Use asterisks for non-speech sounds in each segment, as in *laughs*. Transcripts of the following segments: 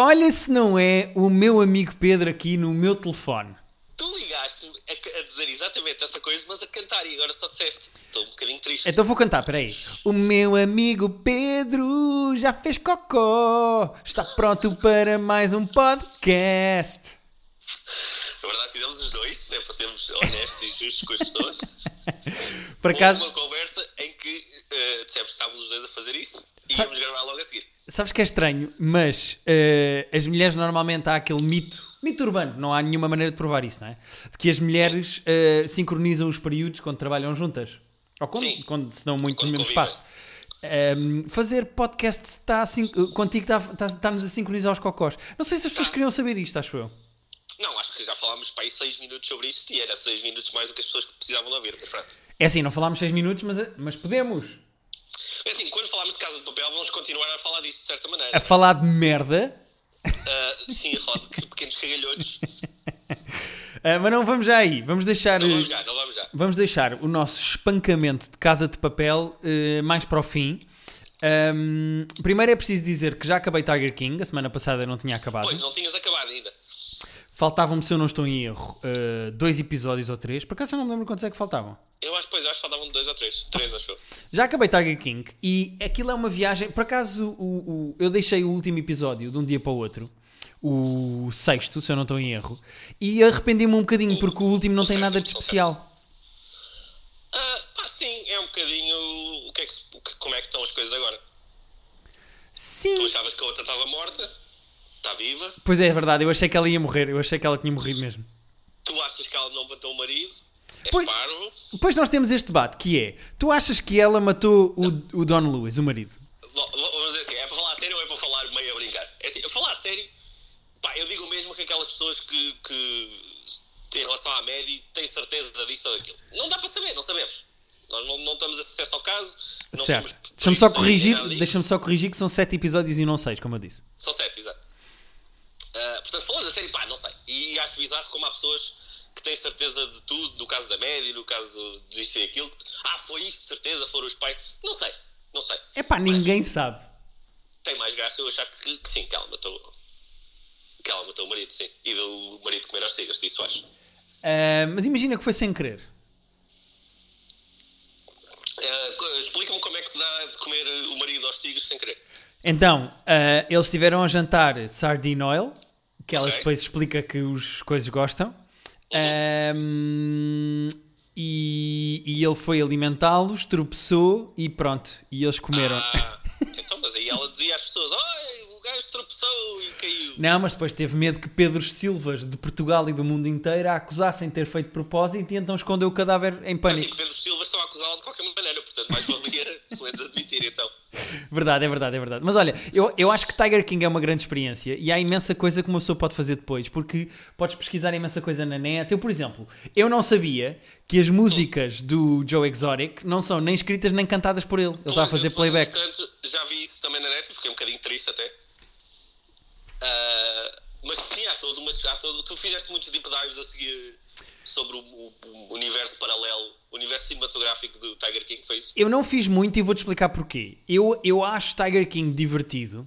Olha se não é o meu amigo Pedro aqui no meu telefone. Tu ligaste-me a, a dizer exatamente essa coisa, mas a cantar e agora só disseste. Estou um bocadinho triste. Então vou cantar, peraí. O meu amigo Pedro já fez cocó. Está pronto para mais um podcast. Na verdade, fizemos os dois, é para sermos honestos e justos com as pessoas. *laughs* Por Houve acaso, uma conversa em que uh, dissemos que estávamos os dois a fazer isso e Sabe- íamos gravar logo a seguir. sabes que é estranho, mas eh, as mulheres normalmente há aquele mito, mito urbano, não há nenhuma maneira de provar isso, não é? De que as mulheres eh, sincronizam os períodos quando trabalham juntas. Ou quando, Sim. quando se dão muito Quando no mesmo espaço. Ehm, fazer podcast está assim, contigo está- está- está-nos a sincronizar os cocós. Não sei se as pessoas queriam saber isto, acho eu. Não, acho que já falámos para aí 6 minutos sobre isto e era 6 minutos mais do que as pessoas que precisavam de ouvir. Mas pronto. É assim, não falámos 6 minutos, mas, mas podemos. É assim, quando falarmos de Casa de Papel, vamos continuar a falar disto de certa maneira. A falar de merda. Ah, sim, a falar de que- pequenos cagalhotos. Ah, mas não vamos já aí. Vamos deixar. Não vamos eh, já, não vamos já. Vamos deixar o nosso espancamento de casa de papel eh, mais para o fim. Ahm, primeiro é preciso dizer que já acabei Tiger King, a semana passada eu não tinha acabado. Pois, não tinhas acabado ainda. Faltavam-me, se eu não estou em erro, eh, dois episódios ou três. Por acaso eu não me lembro quantos é que faltavam. Eu acho, pois, acho que faltavam dois ou três. Três, acho eu. Já acabei Tiger King e aquilo é uma viagem. Por acaso o, o- eu deixei o último episódio de um dia para o outro, o sexto, se eu não estou em erro, e arrependi-me um bocadinho porque o último não o tem nada de o especial. Ah, pá, sim, é um bocadinho o que é que, o como é que estão as coisas agora. Tu Sim. achavas que a outra estava morta, está viva. Pois é, é verdade, eu achei que ela ia morrer, eu achei que ela tinha morrido mesmo. Tu achas que ela não matou o marido, é Pois- parvo. Depois nós temos este debate que é: tu achas que ela matou o, o Don Lewis, o marido? Vamos dizer assim, é para falar a sério ou é para falar meio a brincar? É assim, a falar a sério, pá, eu digo mesmo que aquelas pessoas que, que em relação à média têm certeza disso ou daquilo. Não dá para saber, não sabemos. Nós não, não temos acesso ao caso. Certo. Deixa-me só corrigir, deixa-me só corrigir que são sete episódios e não seis, como eu disse. São sete, exato. Ah, portanto, falando a sério, pá, não sei. E acho bizarro como há pessoas que têm certeza de tudo, no caso da média, no caso disto e aquilo. Ah, foi isto, de certeza, foram os pais. Não sei, não sei. É pá, ninguém sabe. Tem mais graça eu achar que, que sim, que ela matou. Que ela matou o marido, sim. E do marido comer as tigas, isso acho. Ah, mas imagina que foi sem querer. Co- Explica-me como é que se dá de comer o marido aos tigres sem querer. Então, ah, eles estiveram a jantar sardine oil, que ela Ok. depois explica que os coisas gostam. Ahm, e, e ele foi alimentá-los, tropeçou e pronto. E eles comeram. Ah, *laughs* então, mas aí ela dizia às pessoas: o gajo tropeçou e caiu. Não, mas depois teve medo que Pedros Silvas de Portugal e do mundo inteiro a acusassem de ter feito propósito e então escondeu o cadáver em Mas sim, pânico. Pedro Silva estão a acusá-la de qualquer maneira, portanto, mais valia *laughs* pelo menos. Verdade, é verdade, é verdade. Mas olha, eu, eu acho que Tiger King é uma grande experiência e há imensa coisa que uma pessoa pode fazer depois, porque podes pesquisar imensa coisa na net. Eu, por exemplo, eu não sabia que as músicas do Joe Exotic não são nem escritas nem cantadas por ele. Ele está a fazer playback. Portanto, já vi isso também na net e fiquei um bocadinho triste até. Ah, mas sim, há todo, mas há todo. Tu fizeste muitos deep dives a seguir sobre o, o- universo paralelo, o universo cinematográfico do Tiger King, foi isso? Eu não fiz muito e vou-te explicar porquê. Eu, eu acho Tiger King divertido,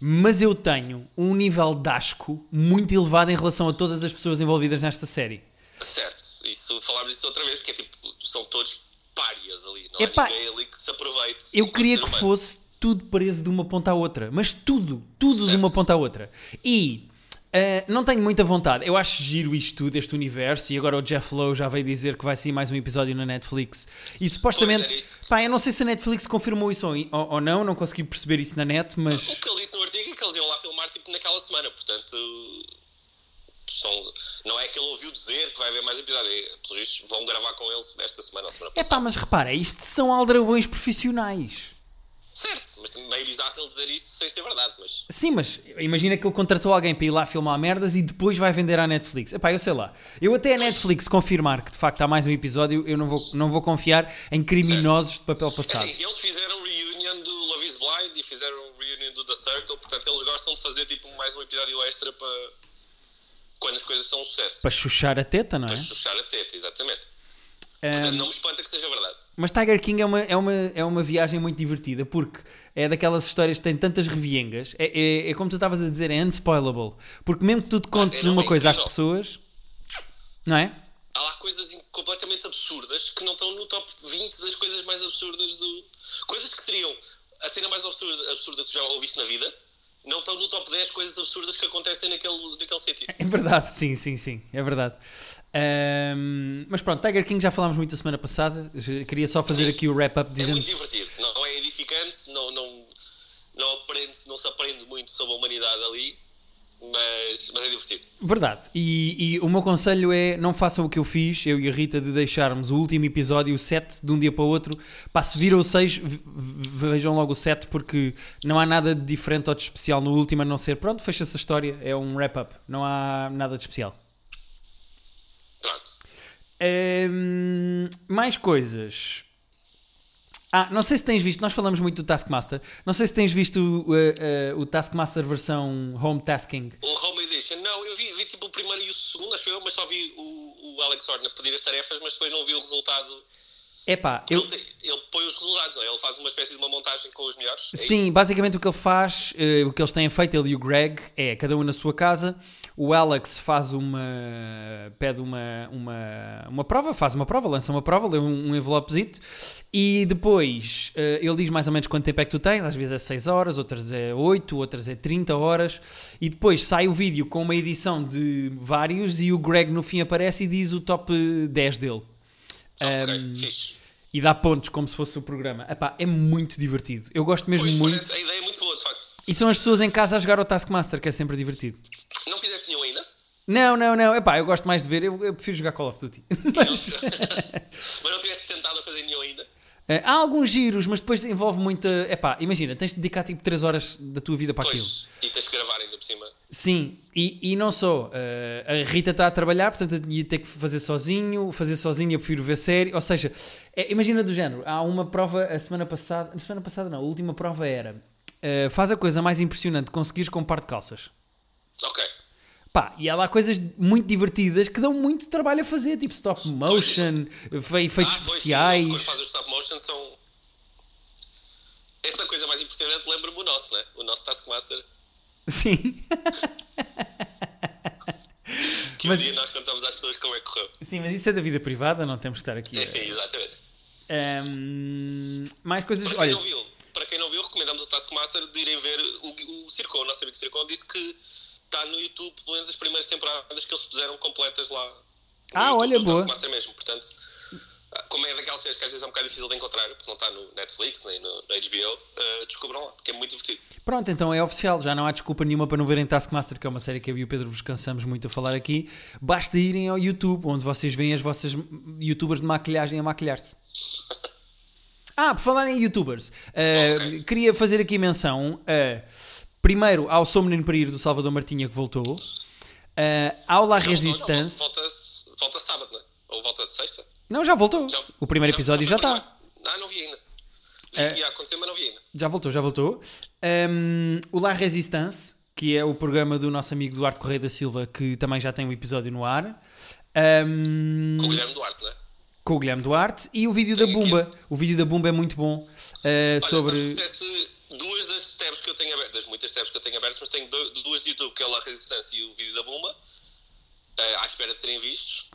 mas eu tenho um nível de asco muito elevado em relação a todas as pessoas envolvidas nesta série. Certo, isso falámos disso outra vez, que é tipo, são todos párias ali, não Epá, há ninguém ali que se aproveite. Eu queria que fosse tudo preso de uma ponta à outra, mas tudo, tudo de Certo. uma ponta à outra. E ah, não tenho muita vontade. Eu acho giro isto tudo, este universo. E agora o Jeff Lowe já veio dizer que vai sair mais um episódio na Netflix. E supostamente, pá, eu não sei se a Netflix confirmou isso ou, ou- não, não consegui perceber isso na net, O mas que ele disse no artigo é que eles iam lá filmar tipo naquela semana, portanto. São, não é que ele ouviu dizer que vai haver mais episódios, é, pelos vistos vão gravar com eles esta semana ou semana é passada. pá, mas repara, isto são aldrabões profissionais. Certo, mas também é bizarro ele dizer isso sem ser verdade, mas. Sim, mas imagina que ele contratou alguém para ir lá filmar merdas e depois vai vender à Netflix. Epá, eu sei lá. Eu até a Netflix confirmar que de facto há mais um episódio, eu não vou, não vou confiar em criminosos de papel É passado. assim, eles fizeram reunion do Love is Blind e fizeram reunion do The Circle, portanto eles gostam de fazer tipo mais um episódio extra para quando as coisas são um sucesso. Para chuchar a teta, não é? Para chuchar a teta, exatamente. Portanto, não me espanta que seja verdade. Mas Tiger King é uma, é, uma, é uma viagem muito divertida porque é daquelas histórias que têm tantas reviengas. É, é, é como tu estavas a dizer, é unspoilable. Porque mesmo que tu te contes não, é uma coisa às pessoas, não é? Há lá coisas completamente absurdas que não estão no top 20 das coisas mais absurdas do. Coisas que seriam a cena mais absurda, absurda que tu já ouviste na vida, não estão no top 10 coisas absurdas que acontecem naquele, naquele sítio. É verdade, sim, sim, sim, é verdade. Ahm, mas pronto, Tiger King já falámos muito a semana passada. Queria só fazer Sim. aqui o wrap-up É dizendo. muito divertido, não é edificante, não, não, não, aprende, não se aprende muito sobre a humanidade ali, mas, mas é divertido. Verdade. E, e o meu conselho é não façam o que eu fiz, eu e a Rita, de deixarmos o último episódio, o 7, de um dia para o outro. Pá, se viram o 6, ve- ve- vejam logo o 7, porque não há nada de diferente ou de especial no último, a não ser, pronto, fecha-se a história, é um wrap-up. Não há nada de especial. Mais coisas. Ah, não sei se tens visto, nós falamos muito do Taskmaster. Não sei se tens visto uh, uh, o Taskmaster versão Home Tasking. O Home Edition, não, eu vi, vi tipo o primeiro e o segundo, acho eu, mas só vi o, o Alex Horner pedir as tarefas, mas depois não vi o resultado. Epá, eu. Ele, ele põe os resultados, não é? ele faz uma espécie de uma montagem com os melhores. é Sim, basicamente o que ele faz, eh, o que eles têm feito, ele e o Greg, é cada um na sua casa. O Alex faz uma. pede uma, uma, uma prova, faz uma prova, lança uma prova, lê um, um envelopezito e depois eh, ele diz mais ou menos quanto tempo é que tu tens, às vezes é 6 horas, outras é 8, outras é 30 horas, e depois sai o vídeo com uma edição de vários e o Greg no fim aparece e diz o top 10 dele. Ok, Ehm, fixe. E dá pontos como se fosse o programa. Epá, é muito divertido. Eu gosto mesmo Pois, muito. parece- a ideia é muito boa, de facto. E são as pessoas em casa a jogar o Taskmaster, que é sempre divertido. Não fizeste nenhum ainda? Não, não, não. Epá, eu gosto mais de ver. Eu, eu prefiro jogar Call of Duty. *laughs* Não, mas não tiveste tentado a fazer nenhum ainda? Eh, há alguns giros, mas depois envolve muita. Epá, imagina, tens de dedicar tipo 3 horas da tua vida para aquilo. Pois, e tens que gravar ainda por cima. Sim, e, e não só. eh, a Rita está a trabalhar, portanto eu ia ter que fazer sozinho. Fazer sozinho eu prefiro ver série. Ou seja, é- imagina do género. Há uma prova a semana passada. A semana passada não, a última prova era. Eh, faz a coisa mais impressionante, conseguires com um par de calças. Ok. Pá, e há lá coisas muito divertidas que dão muito trabalho a fazer, tipo stop motion, fe- efeitos Ah, pois, especiais. Quando fazes o stop motion são. Essa coisa mais impressionante lembra-me o nosso, né? O nosso Taskmaster. Sim. *laughs* Que Mas- um dia nós contamos às pessoas como é que correu. Sim, mas isso é da vida privada, não temos que estar aqui. É sim, exatamente. Ahm, mais coisas. Olha, não viu, para quem não viu, recomendamos o Taskmaster de irem ver o, o Circon. O nosso amigo Circon disse que está no YouTube, pelo menos as primeiras temporadas que eles puseram completas lá. no Ah, YouTube olha, boa. Taskmaster mesmo, portanto, como é daquelas séries que às vezes é um bocado difícil de encontrar, porque não está no Netflix nem no, HBO, eh, descubram lá, porque é muito divertido. pronto, então é oficial, já não há desculpa nenhuma para não verem Taskmaster, que é uma série que eu e o Pedro vos cansamos muito a falar aqui. Basta irem ao YouTube, onde vocês veem as vossas youtubers de maquilhagem a maquilhar-se. *laughs* Ah, por falar em youtubers, uh, Ok. queria fazer aqui menção a, primeiro ao Sou Menino para Ir do Salvador Martinha que voltou, uh, ao La Já Resistance. Volta, volta sábado, não é? Ou volta sexta? Não, já voltou. Já- O primeiro episódio já está. Ah, não vi ainda. Vi É. que ia acontecer, mas não vi ainda. Já voltou, já voltou. Um, o La Resistance, que é o programa do nosso amigo Duarte Correia da Silva, que também já tem um episódio no ar. Um, Com o Guilherme Duarte, não é? Com o Guilherme Duarte. E o vídeo da. Bumba. O vídeo da Bumba é muito bom. uh, sobre. duas das tabs que eu tenho abertas, das muitas tabs que eu tenho abertas, mas tenho do- duas de YouTube, que é o La Resistência e o vídeo da Bomba, eh, à espera de serem vistos.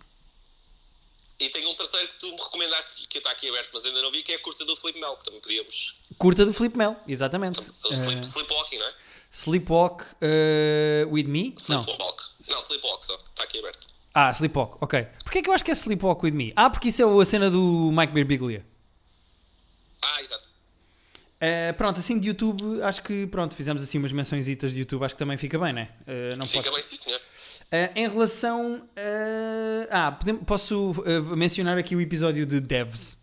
E tenho um terceiro que tu me recomendaste, que está aqui aberto, mas ainda não vi, que é a curta do Felipe Mel, que também podíamos. Curta do Flip Mel, exatamente. O Uh, Sleep, Sleepwalking, não é? Sleepwalk uh, with Me? Não. Sleepwalk. Não, Sleepwalk só, está aqui aberto. Ah, Sleepwalk, ok. Porquê que eu acho que é Sleepwalk with Me? Ah, porque isso é a cena do Mike Birbiglia. Ah, exato. Uh, pronto, assim de YouTube, acho que pronto, fizemos assim umas mençõezitas de YouTube, acho que também fica bem, né? Uh, não Fica pode bem, sim, senhor. Uh, em relação. uh, ah, posso mencionar aqui o episódio de Devs.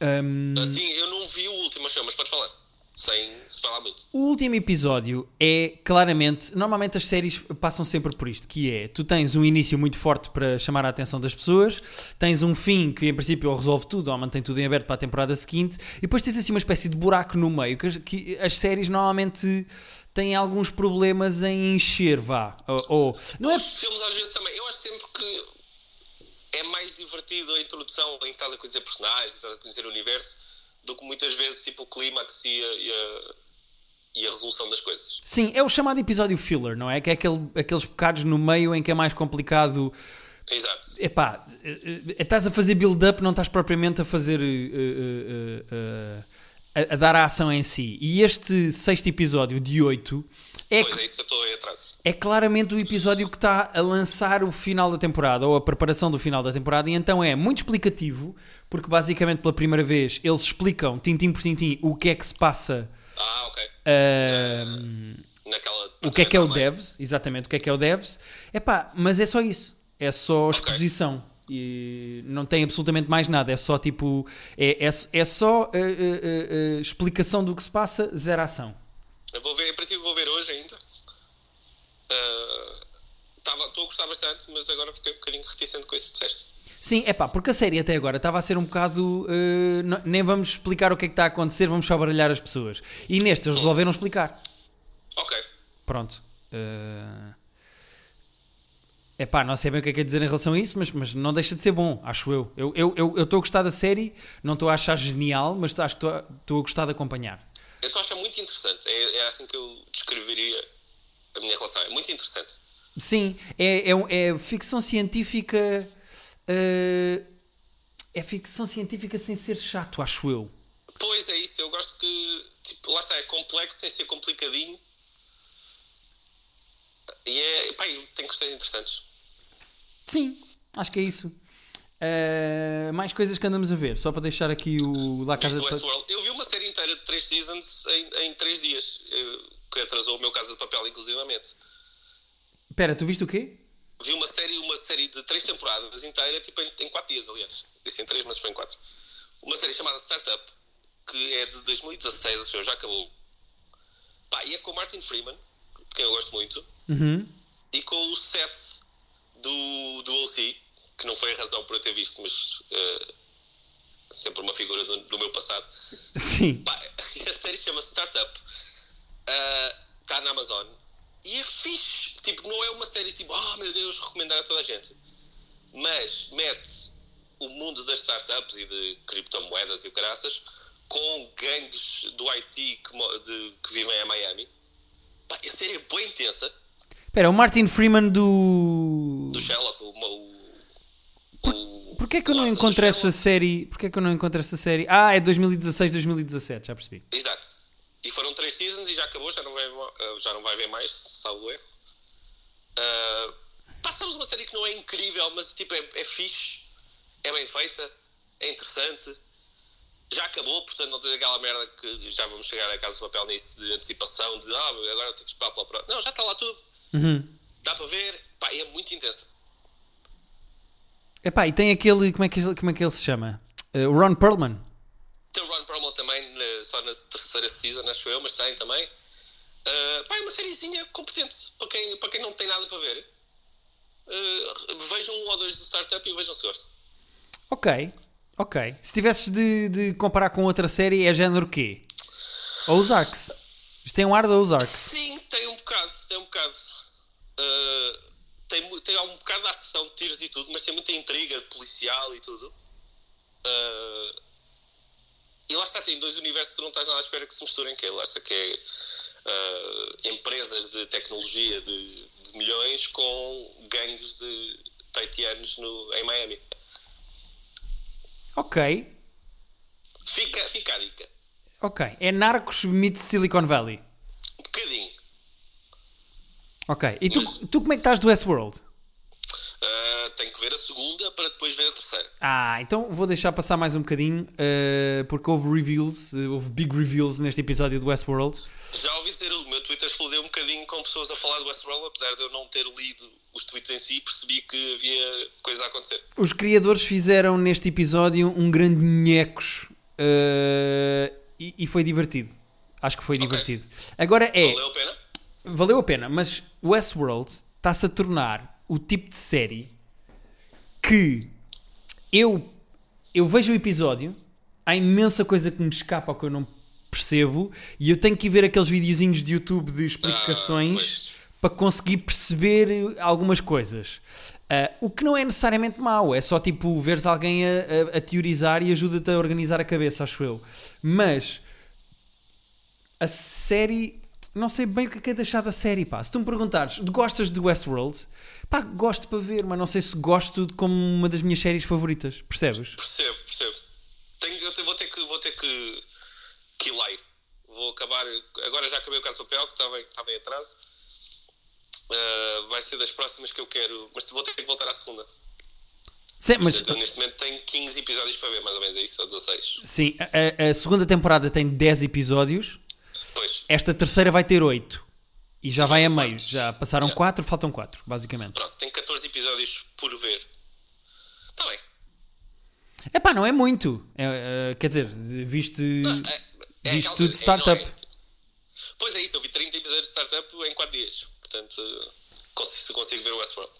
Um, Assim, eu não vi o último mas podes falar. Sem se falar muito. o último episódio é claramente. Normalmente as séries passam sempre por isto: que é tu tens um início muito forte para chamar a atenção das pessoas, tens um fim que em princípio resolve tudo ou mantém tudo em aberto para a temporada seguinte, e depois tens assim uma espécie de buraco no meio que as, que as séries normalmente têm alguns problemas em encher, vá. Ou, ou- não é Os filmes às vezes também. Eu acho sempre que é mais divertido a introdução em que estás a conhecer personagens, estás a conhecer o universo, do que muitas vezes tipo o clímax e a, e, a, e a resolução das coisas. Sim, é o chamado episódio filler, não é? Que é aquele, aqueles bocados no meio em que é mais complicado. Exato. Epá, eh, eh, estás a fazer build-up, não estás propriamente a fazer. eh, eh, eh, a, a dar a ação em si. E este sexto episódio de 8 é, Pois é isso que eu estou aí atrás. é claramente o episódio que está a lançar o final da temporada ou a preparação do final da temporada, e então é muito explicativo, porque basicamente pela primeira vez eles explicam, tintim por tintim, o que é que se passa. Ah, ok. ahm, Naquela o que é que é o devs, exatamente, o que é que é o devs. Epá, mas é só isso. É só exposição. E não tem absolutamente mais nada. É só tipo. É, é, é só eh, eh, eh, explicação do que se passa, zero ação. Eu vou ver, em princípio vou ver hoje ainda. Ah, tava- Estou a gostar bastante, mas agora fiquei um bocadinho reticente com isso que disseste. Sim, é pá, porque a série até agora estava a ser um bocado. eh, não- nem vamos explicar o que é que está a acontecer, vamos só baralhar as pessoas. E neste eles resolveram explicar. Ok. Pronto. É pá, não sei bem o que é que é dizer em relação a isso, mas, mas não deixa de ser bom, acho eu. Eu estou eu, eu, estou a gostar da série, não estou a achar genial, mas acho que estou estou a gostar de acompanhar. Eu estou a achar muito interessante. É, é assim que eu descreveria a minha relação. É muito interessante. Sim, é, é, é ficção científica. eh, é ficção científica sem ser chato, acho eu. Pois é isso. Eu gosto que. Tipo, lá está, é complexo sem ser complicadinho. E é. Pá, tem questões interessantes. Sim, acho que é isso. Eh, mais coisas que andamos a ver, só para deixar aqui o La Casa de o Papel. Eu vi uma série inteira de 3 seasons em, em 3 dias. eh, Que atrasou o meu Casa de Papel, inclusivamente. Espera, tu viste o quê? Vi uma série, uma série de 3 temporadas inteira, tipo em, em 4 dias, aliás. Disse em 3, mas foi em 4. Uma série chamada Startup, que é de 2016, ou seja, já acabou. Pá, e é com o Martin Freeman, de quem eu gosto muito, Uhum. e com o Seth do, do OC, que não foi a razão por eu ter visto, mas eh, sempre uma figura do, do meu passado. Sim. Pá, *laughs* a série chama-se Startup. Está na Amazon. E é fixe. Tipo, não é uma série tipo, ah meu Deus, recomendar a toda a gente. Mas mete o mundo das startups e de criptomoedas e o caraças com gangues do IT que, de- que vivem em Miami. Pá, a série é bem intensa. Espera, o Martin Freeman do. Do Sherlock, o, o Porquê é que eu não encontro essa série? Porquê é que eu não encontro essa série? Ah, é 2016, 2017, já percebi. Exato. E foram três seasons e já acabou, já não vai, eh, já não vai ver mais, salvo erro. Uh, passamos uma série que não é incrível, mas tipo, é, é fixe, é bem feita, é interessante. Já acabou, portanto não tens aquela merda que já vamos chegar a casa do papel nisso de antecipação, de ah, agora tenho que esperar pela próxima. Não, já está lá tudo. Uhum. Dá para ver, pá, e é muito intensa. Epá, e tem aquele. Como é que, ele- como é que ele se chama? Eh, o Ron Perlman. Tem o Ron Perlman também, na- só na terceira season, acho eu, mas tem também. Uh, pá, é uma sériezinha competente para quem, para quem não tem nada para ver. Uh, vejam um ou dois do startup e vejam se gostam. Ok, ok. Se tivesses de, de comparar com outra série, é género quê? Ozarks. Isto tem um ar da Ozarks. Sim, tem um bocado, tem um bocado. Uh, tem, tem um bocado de ação de tiros e tudo, mas tem muita intriga policial e tudo. Uh, e lá está, tem dois universos que não estás nada à espera que se misturem, que é, lá está, que é uh, empresas de tecnologia de, de milhões com gangues de taitianos no, em Miami. Ok, Fica, fica a dica. ok. É Narcos meets Silicon Valley. Um bocadinho. Ok. E tu, Mas- tu como é que estás do Westworld? Uh, tenho que ver a segunda para depois ver a terceira. Ah, então vou deixar passar mais um bocadinho, eh, porque houve reveals, eh, houve big reveals neste episódio do Westworld. Já ouvi dizer, o meu Twitter explodiu um bocadinho com pessoas a falar do Westworld, apesar de eu não ter lido os tweets em si, percebi que havia coisa a acontecer. Os criadores fizeram neste episódio um grande nhecos eh, e, e foi divertido. Acho que foi Ok. divertido. Agora é, Valeu a pena? Valeu a pena, mas Westworld está-se a tornar o tipo de série que eu, eu vejo o episódio, há imensa coisa que me escapa ou que eu não percebo e eu tenho que ir ver aqueles videozinhos de YouTube de explicações pois. para conseguir perceber algumas coisas. Ah, o que não é necessariamente mau, é só tipo veres alguém a, a- a teorizar e ajuda-te a organizar a cabeça, acho eu. Mas a série. Não sei bem o que é que é deixar da série, pá. Se tu me perguntares, gostas de Westworld? Pá, gosto para ver, mas não sei se gosto de como uma das minhas séries favoritas, percebes? Percebo, percebo. Tenho, eu vou ter que, vou ter que, que ir lá ir. Vou acabar. Agora já acabei o caso do papel, que estava, estava em atraso. Ah, vai ser das próximas que eu quero. Mas vou ter que voltar à segunda. Sim, mas Portanto, eu neste momento tenho 15 episódios para ver, mais ou menos, é isso? Ou 16? sim, a, a segunda temporada tem 10 episódios, Pois, esta terceira vai ter 8. E já vai a meio, já passaram 4, faltam 4, basicamente. pronto, tenho 14 episódios por ver. Está bem. Epá, não é muito. É, é, quer dizer, viste, É, é viste tudo de é- startup. não é- Pois é isso, eu vi 30 episódios de startup em 4 dias. Portanto, consigo, consigo ver o Westworld.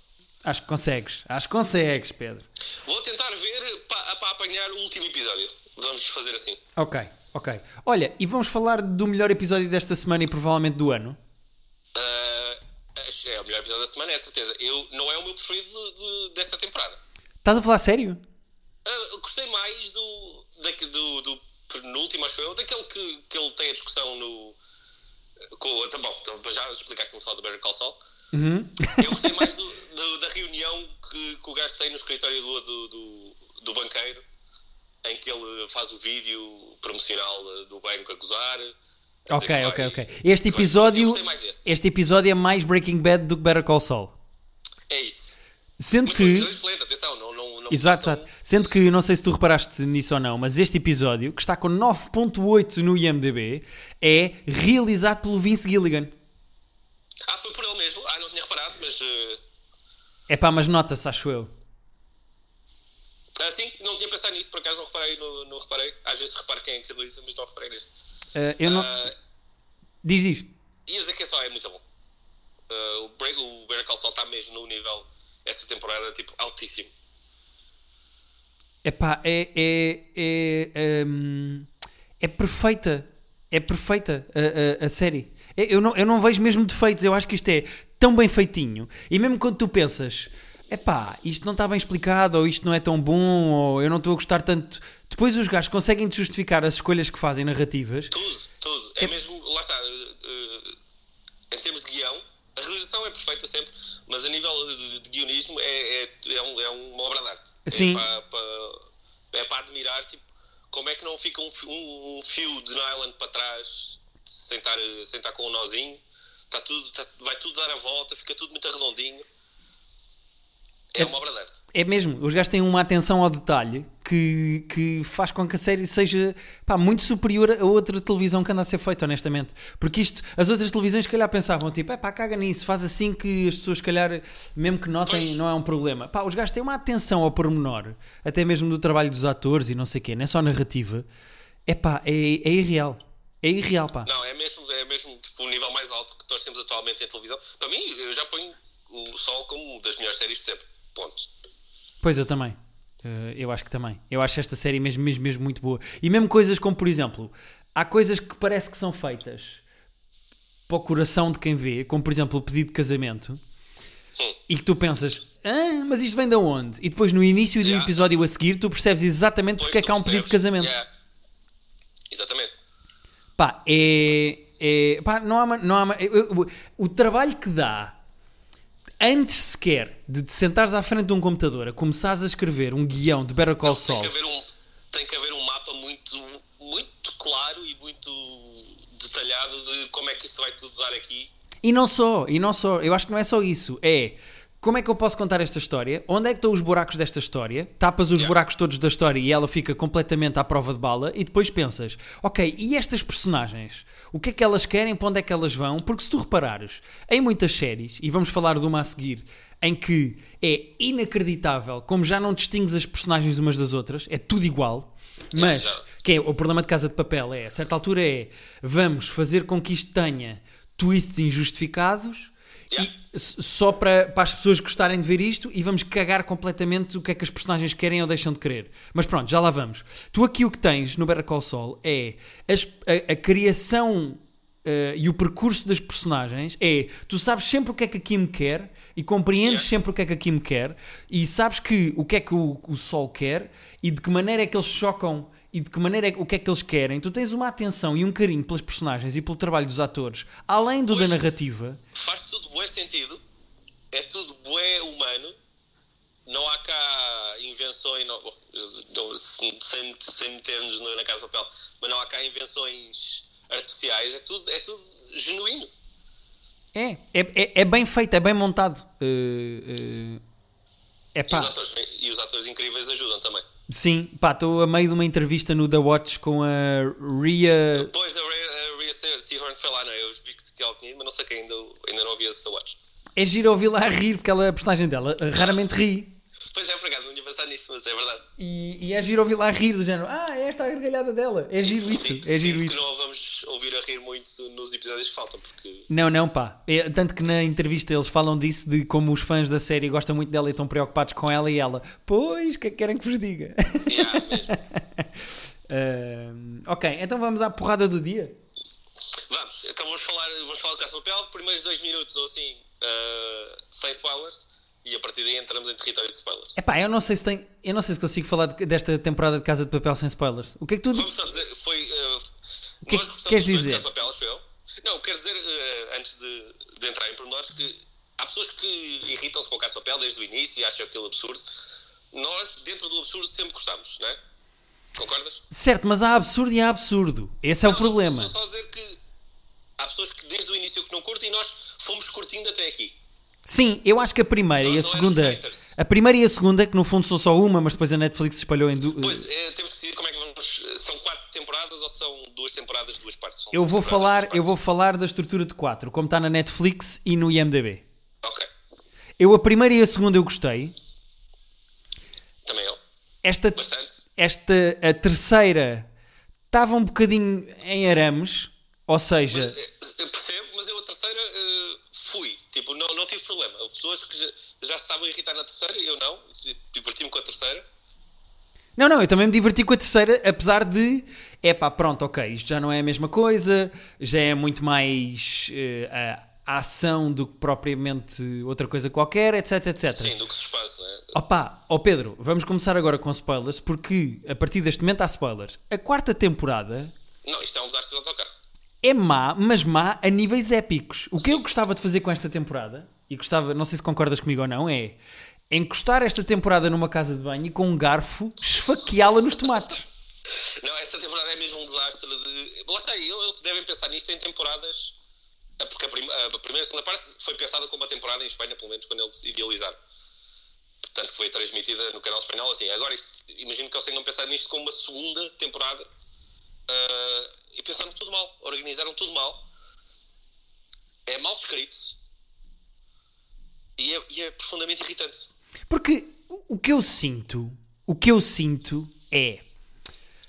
Acho que consegues, acho que consegues, Pedro. Vou tentar ver para, para apanhar o último episódio. Vamos fazer assim. Ok, ok. Olha, e vamos falar do melhor episódio desta semana e provavelmente do ano. Que é o melhor episódio da semana, é certeza. Eu, não é o meu preferido de- de- desta temporada. Estás a falar sério? Eu gostei mais do, daqui- do, do penúltimo, acho eu, daquele que, que ele tem a discussão no. Com, tá bom, então, já a falar do Better Call Saul. Eu gostei mais do- do- da reunião que, que o gajo tem no escritório do, do, do, do banqueiro, em que ele faz o vídeo promocional eh, do banco a gozar. a dizer Ok, que ok, vai- ok. Este vai- episódio, este episódio é mais Breaking Bad do que Better Call Saul. É isso. Sendo Mas que... atenção, não, não, não Exato, exato. Sendo que, não sei se tu reparaste nisso ou não, mas este episódio, que está com 9.8 no IMDB, é realizado pelo Vince Gilligan. Ah, foi por ele mesmo. Ah, não tinha reparado, mas. eh, É pá, mas nota-se, acho eu. Ah, sim, não tinha pensado nisso, por acaso não reparei, não, não reparei. Às vezes reparo quem é que realiza, mas não reparei neste. Uh, eu não... Ah, Diz, diz. e que é só é muito bom. Ah, o, Break, o Better está mesmo no nível, esta temporada, tipo, altíssimo. Epá, é, é, é, hum, é perfeita. É perfeita a, a- a série. É- Eu não, eu não vejo mesmo defeitos. Eu acho que isto é tão bem feitinho. E mesmo quando tu pensas, epá, isto não está bem explicado, ou isto não é tão bom, ou eu não estou a gostar tanto. Depois os gajos conseguem justificar as escolhas que fazem narrativas. Tudo, tudo. É mesmo, lá está, eh, em termos de guião, a realização é perfeita sempre, mas a nível de, de guionismo é, é, é, um- é uma obra de arte. Sim. É para, para- é para admirar, tipo, como é que não fica um, um- um fio de nylon para trás sem estar, sem estar com um nozinho. Está tudo, está- vai tudo dar a volta, fica tudo muito arredondinho. É uma obra de arte. É mesmo, os gajos têm uma atenção ao detalhe que, que faz com que a série seja pá, muito superior a outra televisão que anda a ser feita, honestamente. Porque isto, as outras televisões, se calhar, pensavam tipo, é pá, caga nisso, faz assim que as pessoas, se calhar, mesmo que notem, Pois. não é um problema. Pá, os gajos têm uma atenção ao pormenor, até mesmo do trabalho dos atores e não sei o quê, não é só narrativa. É pá, é, é irreal. É irreal, pá. Não, é mesmo, é mesmo tipo, o nível mais alto que nós temos atualmente em televisão. Para mim, eu já ponho o Sol como uma das melhores séries de sempre. Ponto. Pois eu também. Eh, eu acho que também. Eu acho esta série mesmo, mesmo, mesmo muito boa. E mesmo coisas como, por exemplo, há coisas que parece que são feitas para o coração de quem vê, como por exemplo o pedido de casamento, Hum. e que tu pensas, ah, mas isto vem de onde? E depois no início do Yeah. episódio a seguir tu percebes exatamente Pois porque é que há um pedido de percebes. casamento. Yeah. Exatamente. Pá, é. é pá, não há. Não há o trabalho que dá antes sequer de te sentares à frente de um computador a começares a escrever um guião de Better Call Tem Saul. que, haver um, tem que haver um mapa muito, muito claro e muito detalhado de como é que isto vai tudo dar aqui. E não só, e não só, eu acho que não é só isso, é como é que eu posso contar esta história? Onde é que estão os buracos desta história? Tapas os Yeah. buracos todos da história e ela fica completamente à prova de bala e depois pensas, ok, e estas personagens? O que é que elas querem? Para onde é que elas vão? Porque se tu reparares, em muitas séries, e vamos falar de uma a seguir, em que é inacreditável como já não distingues as personagens umas das outras, é tudo igual, mas já. que é o problema de Casa de Papel é, a certa altura é, vamos fazer com que isto tenha twists injustificados Yeah. e só para, para as pessoas gostarem de ver isto e vamos cagar completamente o que é que as personagens querem ou deixam de querer. Mas pronto, já lá vamos. Tu aqui o que tens no Better Call Saul é as- a, a criação eh, e o percurso das personagens é tu sabes sempre o que é que a Kim quer e compreendes Yeah. sempre o que é que a Kim quer e sabes que o que é que o, o Sol quer e de que maneira é que eles chocam e de que maneira é, o que é que eles querem. Tu tens uma atenção e um carinho pelas personagens e pelo trabalho dos atores, além do da Pois. narrativa. Faz tudo sentido. É tudo bué humano. Não há cá invenções, não, não- sem, sem meter-nos na casa de papel, mas não há cá invenções artificiais. É tudo, é tudo genuíno. É, é, é, é bem feito, é bem montado. Eh, é E os, atores, e os atores incríveis ajudam também. Sim, pá, estou a meio de uma entrevista no The Watch com a Ria. Depois a Rhea, a Rhea Se- Seahorn foi lá, não é? Eu vi que ela tinha, mas não sei que ainda, ainda não esse The Watch. É giro ouvi-la a rir, porque ela, a personagem dela raramente ri. Pois é, por acaso, não ia pensar nisso, mas é verdade. E, e é giro ouvi-la a rir, do género, ah, é esta a gargalhada dela. É giro isso, Sinto- é giro sinto isso. que não vamos ouvir a rir muito nos episódios que faltam, porque Não, não, pá. É, tanto que na entrevista eles falam disso, de como os fãs da série gostam muito dela e estão preocupados com ela e ela, pois, o que é que querem que vos diga? yeah, mesmo. *laughs* Ahm, ok, então vamos à porrada do dia. Vamos, então vamos falar, vamos falar do Caso de Papel, primeiros dois minutos ou assim, uh, sem spoilers, e a partir daí entramos em território de spoilers. Epá, eu não sei se tem, eu não sei se consigo falar de- desta temporada de Casa de Papel sem spoilers. O que é que tu Vamos só dizer, foi. Uh, O que é nós queres dizer? Caso de Papel, acho eu. Não, quero dizer, uh, antes de, de entrar em pormenores, que há pessoas que irritam-se com o Caso de Papel desde o início e acham aquilo absurdo. Nós, dentro do absurdo, sempre gostamos, não é? Concordas? Certo, mas há absurdo e há absurdo. Esse é o Não, problema. Só só dizer que há pessoas que desde o início que não curtem e nós fomos curtindo até aqui. Sim, eu acho que a primeira e a Nós segunda. A primeira e a segunda, que no fundo são só uma, mas depois a Netflix espalhou em duas. Pois, é, temos que decidir como é que vamos. São quatro temporadas ou são duas temporadas, duas partes? São Eu vou falar, eu vou falar da estrutura de quatro, como está na Netflix e no IMDb. Ok, Eu a primeira e a segunda eu gostei. também eu. Esta, Bastante. esta a terceira estava um bocadinho em arames, ou seja, Eh, Eu percebo, mas eu a terceira eh, fui. Tipo, não, não tive problema. Houve pessoas que já, já se estavam a irritar na terceira, eu não. Diverti-me com a terceira. Não, não, eu também me diverti com a terceira, apesar de. É pá, pronto, ok, isto já não é a mesma coisa, já é muito mais eh, a, ação do que propriamente outra coisa qualquer, etc, etc. Sim, do que suspense, não é? Opa, ó Pedro, vamos começar agora com spoilers, porque a partir deste momento há spoilers. A quarta temporada Não, isto é um desastre de autocarro. É má, mas má a níveis épicos. O que eu gostava de fazer com esta temporada, e gostava, não sei se concordas comigo ou não, é encostar esta temporada numa casa de banho e com um garfo esfaqueá-la nos tomates. Não, esta temporada é mesmo um desastre de. Lá está, eles devem pensar nisto em temporadas. Porque a, prim- a primeira e a segunda parte foi pensada como uma temporada em Espanha, pelo menos quando eles idealizaram. Portanto, que foi transmitida no canal espanhol assim. Agora, isto, imagino que eles tenham pensado nisto como uma segunda temporada ah, e pensaram tudo mal. Organizaram tudo mal. É mal escrito e é, e é profundamente irritante. Porque o que eu sinto, o que eu sinto é.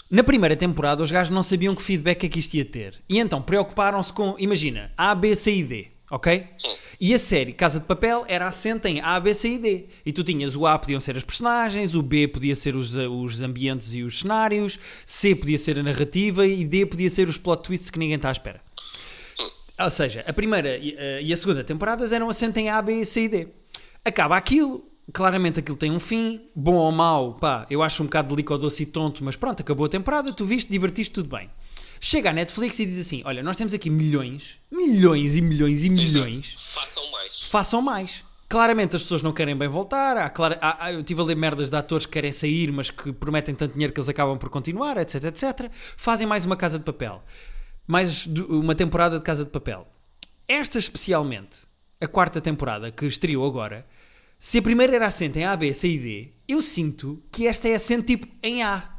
Na primeira temporada os gajos não sabiam que feedback é que isto ia ter. E então preocuparam-se com, imagina, A, B, C e D, ok? E a série Casa de Papel era assente em A, B, C e D. E tu tinhas o A podiam ser as personagens, o B podia ser os, os ambientes e os cenários, C podia ser a narrativa e D podia ser os plot twists que ninguém está à espera. Ou seja, a primeira e a- e a segunda temporadas eram assentes em A, B, C e D. Acaba aquilo, claramente aquilo tem um fim, bom ou mau, pá, eu acho um bocado de líquido doce e tonto, mas pronto, acabou a temporada, tu viste, divertiste, tudo bem. Chega à Netflix e diz assim: olha, nós temos aqui milhões, milhões e milhões e milhões, Façam mais. façam mais. Claramente as pessoas não querem bem voltar. Há, clara- há- eu estive a ler merdas de atores que querem sair, mas que prometem tanto dinheiro que eles acabam por continuar, etc, etc. Fazem mais uma casa de papel. Mais uma temporada de casa de papel. Esta especialmente, a quarta temporada que estreou agora, se a primeira era assente em A, B, C e D, eu sinto que esta é assente tipo em A.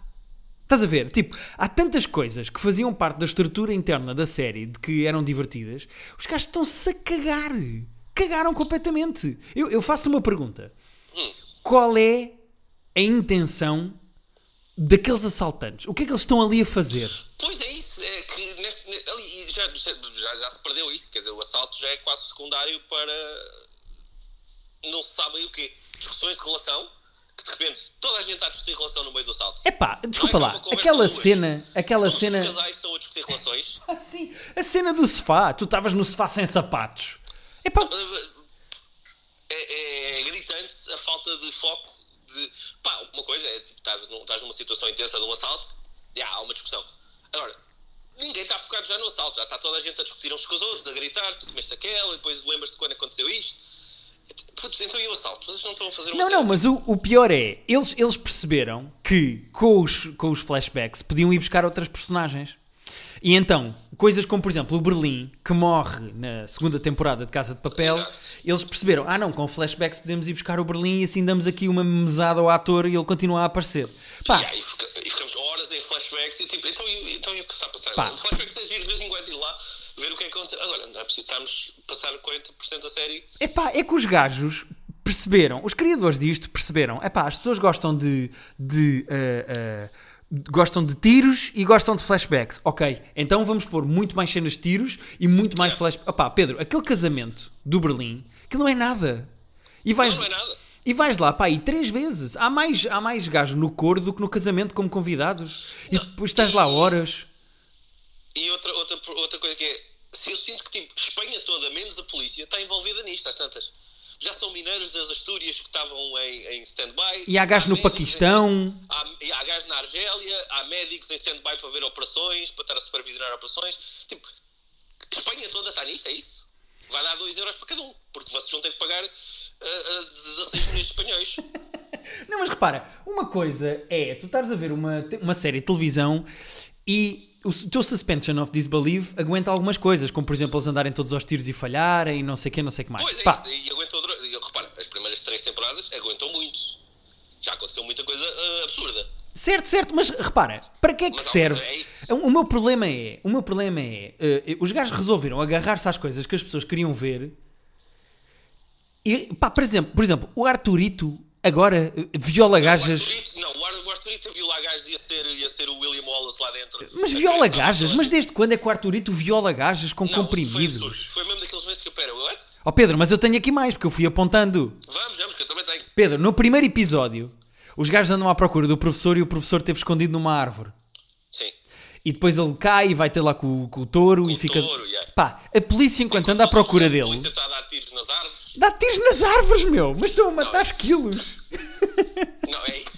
Estás a ver? Tipo, há tantas coisas que faziam parte da estrutura interna da série de que eram divertidas, os gajos estão-se a cagar. Cagaram completamente. Eu, eu faço-te uma pergunta: qual é a intenção daqueles assaltantes? O que é que eles estão ali a fazer? Pois é isso, é que neste, ne- ali já, já, já, se perdeu isso, quer dizer, o assalto já é quase secundário para não se sabe o quê. Discussões de relação que de repente toda a gente está a discutir relação no meio do assalto. Epá, desculpa Não é que é lá, aquela cena, aquela Todos cena. os casais estão a discutir relações. *laughs* Ah, sim, a cena do sofá, tu estavas no sofá sem sapatos. Epá, É, é gritante a falta de foco de. Pá, uma coisa é tipo, estás, estás numa situação intensa de um assalto, já há uma discussão. Agora, ninguém está focado já no assalto, já está toda a gente a discutir uns com os outros, a gritar, tu comeste aquela, e depois lembras-te quando aconteceu isto. Putz, então e o assalto? Vocês não estão a fazer uma Não, cena não, mas o, o pior é, eles, eles perceberam que com os, com os flashbacks podiam ir buscar outras personagens. E então, coisas como, por exemplo, o Berlim, que morre na segunda temporada de Casa de Papel, Exato. eles perceberam, ah não, com flashbacks podemos ir buscar o Berlim e assim damos aqui uma mesada ao ator e ele continua a aparecer. Pá, Yeah, e, fica- e ficamos horas em flashbacks e tipo, então, então e o que está a passar? Pá. Flashbacks é giro de vez em quando ir lá ver o que é que aconteceu. Agora, não é preciso estarmos passar 40% da série. Epá, é que os gajos perceberam, os criadores disto perceberam, epá, as pessoas gostam de, de eh, eh, gostam de tiros e gostam de flashbacks. Ok, então vamos pôr muito mais cenas de tiros e muito mais flashbacks. Epá, Pedro, aquele casamento do Berlim, que não é nada. E vais, Não, não é nada. e vais lá, pá, e três vezes. Há mais, há mais gajos no coro do que no casamento como convidados. E depois estás lá horas. E outra, outra, outra coisa que é, eu sinto que tipo, Espanha toda, menos a polícia, está envolvida nisto, às tantas. Já são mineiros das Astúrias que estavam em, em stand-by. E há gajos Há no Paquistão. Há, e há gajos na Argélia, há médicos em stand-by para ver operações, para estar a supervisionar operações. Tipo, Espanha toda está nisso, é isso? Vai dar 2 euros para cada um, porque vocês vão ter que pagar ah, ah, 16 milhões de espanhóis. *laughs* Não, mas repara, uma coisa é tu estares a ver uma, uma série de televisão e o teu suspension of disbelief aguenta algumas coisas, como por exemplo eles andarem todos aos tiros e falharem e não sei o que, não sei o que mais. Pois é, Pá, isso, e aguentou. Repara, as primeiras três temporadas aguentam muito. Já aconteceu muita coisa ah, absurda. certo, certo, mas repara, para que é que Mas, serve? é isso. O meu problema é, o meu problema é, eh, os gajos resolveram agarrar-se às coisas que as pessoas queriam ver e, pá, por exemplo, por exemplo, o Arturito agora viola gajas, Arturito, não, o Ar- o Arturito viu lá gajos ia ser, ia ser o William Wallace lá dentro. mas A viola gajas, mas desde quando é que o Arturito viola gajas com Não, Foi, comprimidos? absurdo. foi mesmo daqueles meses que eu, pera, what? Ó Pedro, mas eu tenho aqui mais, porque eu fui apontando. Vamos, vamos, que eu também tenho. Pedro, no primeiro episódio, os gajos andam à procura do professor e o professor esteve escondido numa árvore. Sim. E depois ele cai e vai ter lá com, com o touro e o fica. touro, yeah. Pá, a polícia, enquanto anda à procura A dele, polícia está a dar tiros nas árvores. dá tiros nas árvores, meu! Mas estão a matar esquilos. Não, é isso.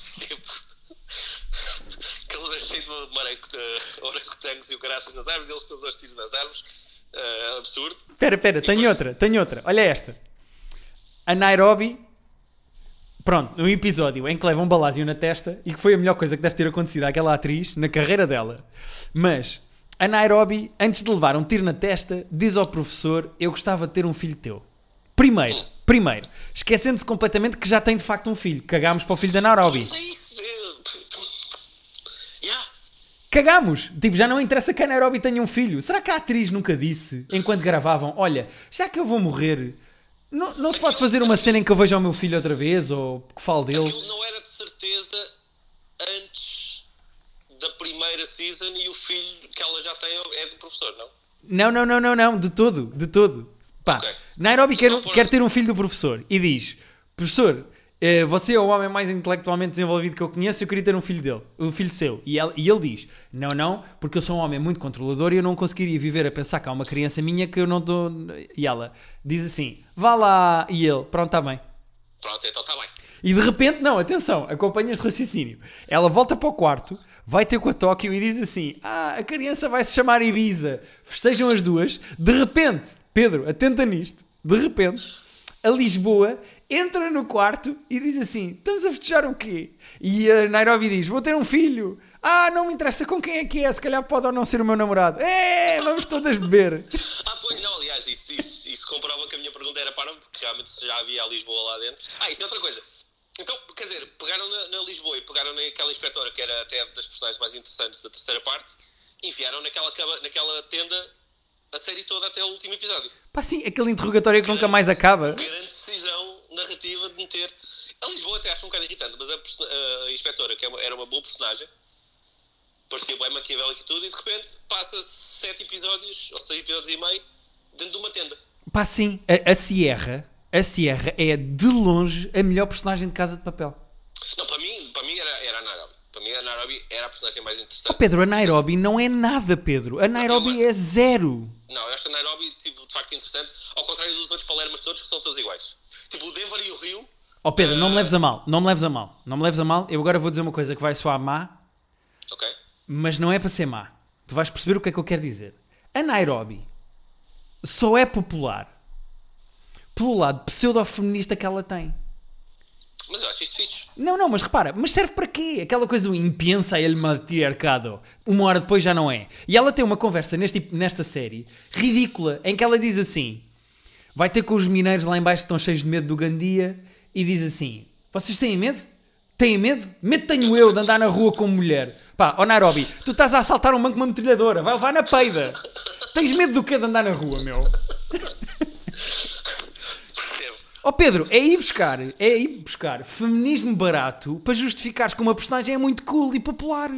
Tipo. Aquele cheio de maracu- orangotangos e o caraças nas árvores, eles todos aos tiros nas árvores. Eh, absurdo. Espera, espera, tenho depois- outra, tenho outra. Olha esta. A Nairobi. Pronto, um episódio em que leva um balásio na testa e que foi a melhor coisa que deve ter acontecido àquela atriz na carreira dela. Mas a Nairobi, antes de levar um tiro na testa, diz ao professor: Eu gostava de ter um filho teu. Primeiro, primeiro, esquecendo-se completamente que já tem de facto um filho. Cagámos para o filho da Nairobi. Mas é isso. Cagámos! Tipo, já não interessa que a Nairobi tenha um filho. Será que a atriz nunca disse, enquanto gravavam, olha, já que eu vou morrer, não, não se pode fazer uma cena em que eu veja o meu filho outra vez, ou que fale dele? Aquilo não era de certeza antes da primeira season e o filho que ela já tem é do professor, não? Não, não, não, não, não, de todo, de todo. Pá, Ok. Nairobi quer, quer ter um filho do professor e diz, professor, você é o homem mais intelectualmente desenvolvido que eu conheço, eu queria ter um filho dele, um filho seu. E ele, e ele diz, não, não, porque eu sou um homem muito controlador e eu não conseguiria viver a pensar que há uma criança minha que eu não estou... E ela diz assim, vá lá, e ele, pronto, está bem. Pronto, então está bem. E de repente, não, atenção, acompanha este raciocínio. Ela volta para o quarto, vai ter com a Tóquio e diz assim: Ah, a criança vai se chamar Ibiza. Festejam as duas. De repente, Pedro, atenta nisto. De repente, a Lisboa entra no quarto e diz assim: Estamos a festejar o quê? E a Nairobi diz: Vou ter um filho. Ah, não me interessa com quem é que é, se calhar pode ou não ser o meu namorado. É, vamos todas beber. *laughs* Ah, pois não, aliás, isso, isso, isso comprova que a minha pergunta era para porque realmente já havia a Lisboa lá dentro. Ah, isso é outra coisa. Então, quer dizer, pegaram na, na Lisboa e pegaram naquela inspetora que era até das personagens mais interessantes da terceira parte, enfiaram naquela, naquela tenda a série toda até o último episódio. Pá, sim, aquele interrogatório que nunca mais acaba. Grande decisão narrativa de meter. A Lisboa até acho um bocado irritante, mas a, a inspetora, que é era uma boa personagem, parecia bem maquiavélica e tudo, e de repente passa sete episódios, ou seis episódios e meio, dentro de uma tenda. Pá, sim, a, a Sierra, a Sierra é de longe a melhor personagem de Casa de Papel. Não, para mim, para mim era, era a Nairobi. Para mim a Nairobi era a personagem mais Oh, interessante. Pedro, a Nairobi não é nada, Pedro. A Nairobi é zero. Não, eu acho a Nairobi, tipo, de facto interessante, ao contrário dos outros Palermas todos, que são todos iguais. Tipo, o Denver e o Rio, Ó Pedro, não me leves a mal. Não me leves a mal. Não me leves a mal. Eu agora vou dizer uma coisa que vai soar má, ok? mas não é para ser má. Tu vais perceber o que é que eu quero dizer. A Nairobi só é popular pelo lado pseudo-feminista que ela tem. Mas eu acho isto fixe. Não, não, mas repara, mas serve para quê? Aquela coisa do impensa el matriarcado. Uma hora depois já não é. E ela tem uma conversa neste, nesta série ridícula em que ela diz assim: vai ter com os mineiros lá em baixo que estão cheios de medo do Gandia e diz assim: vocês têm medo? Têm medo? Medo tenho eu de andar na rua como mulher. Pá, ó Nairobi, tu estás a assaltar um banco com uma metralhadora, vai levar na peida. Tens medo do quê de andar na rua, meu? *laughs* Ó Pedro, é ir buscar, é ir buscar feminismo barato para justificares que uma personagem é muito cool e popular.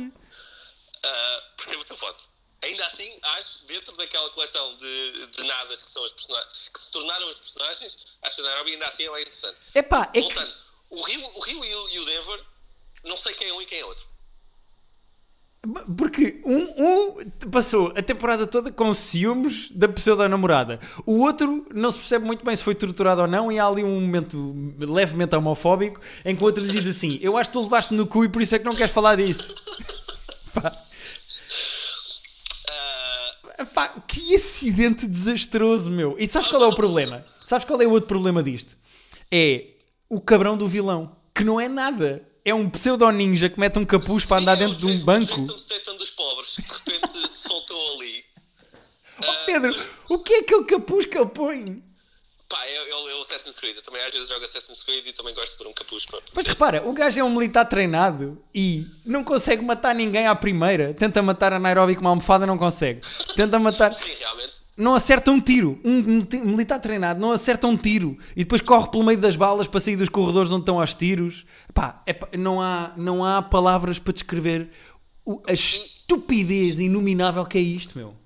Ah, percebo o teu ponto. Ainda assim, acho, dentro daquela coleção de, de nadas que são as personagens, que se tornaram os personagens, acho que a Nairobi ainda assim ela é interessante. Epá, é que... O Rio, o Rio e o Denver, não sei quem é um e quem é outro. Porque um, um passou a temporada toda com ciúmes da pseudo-namorada. O outro não se percebe muito bem se foi torturado ou não, e há ali um momento levemente homofóbico em que o outro lhe diz assim: Eu acho que tu levaste no cu e por isso é que não queres falar disso. *laughs* Pá, Ah, pá, que acidente desastroso, meu. E sabes qual é o problema? Sabes qual é o outro problema disto? É o cabrão do vilão, que não é nada. É um pseudo-ninja que mete um capuz para andar sim, dentro de um banco. Jason Statham dos pobres, de repente se *laughs* soltou ali. Oh, Pedro, o que é aquele capuz que ele põe? Pá, é, é, o- é o Assassin's Creed. Eu também às vezes jogo Assassin's Creed e também gosto de pôr um capuz. Pá. Mas repara, o gajo é um militar treinado e não consegue matar ninguém à primeira. Tenta matar a Nairobi com uma almofada, não consegue. Tenta matar. Sim, realmente. Não acerta um tiro. Um mili- militar treinado não acerta um tiro e depois corre pelo meio das balas para sair dos corredores onde estão aos tiros. Pá, é não, há, não há palavras para descrever o- a estupidez inominável que é isto, meu.